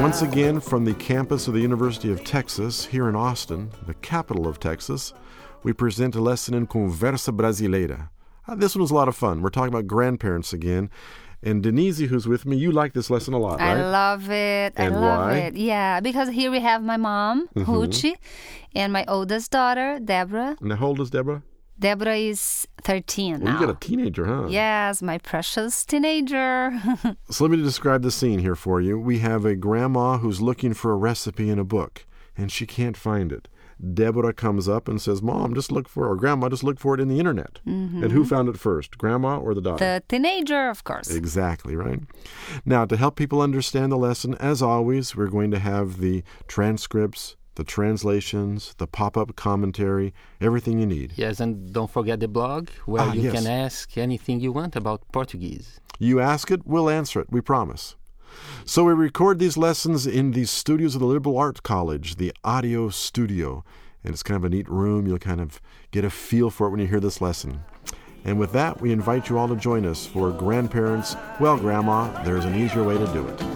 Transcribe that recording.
Once again, from the campus of the University of Texas here in Austin, the capital of Texas, we present a lesson in Conversa Brasileira. Uh, this one was a lot of fun. We're talking about grandparents again. And Denise, who's with me, you like this lesson a lot, right? I love it. And I love why? it. Yeah, because here we have my mom, Mm-hmm. Ruchi, and my oldest daughter, Deborah. Now, how old is Deborah? Deborah is 13 Well, now. you got a teenager, huh? Yes, my precious teenager. So let me describe the scene here for you. We have a grandma who's looking for a recipe in a book, and she can't find it. Deborah comes up and says, Mom, just look for or Grandma, just look for it in the internet. And who mm-hmm. found it first, Grandma or the daughter? the teenager, of course. Exactly, right? Now, to help people understand the lesson, as always, we're going to have the transcripts, the translations, the pop up commentary, everything you need. Yes, and don't forget the blog where Ah, you yes. can ask anything you want about Portuguese. You ask it, we'll answer it, we promise. So we record these lessons in the studios of the Liberal Arts College, the audio studio. And it's kind of a neat room. You'll kind of get a feel for it when you hear this lesson. And with that, we invite you all to join us for Grandparents. Well, Grandma, there's an easier way to do it.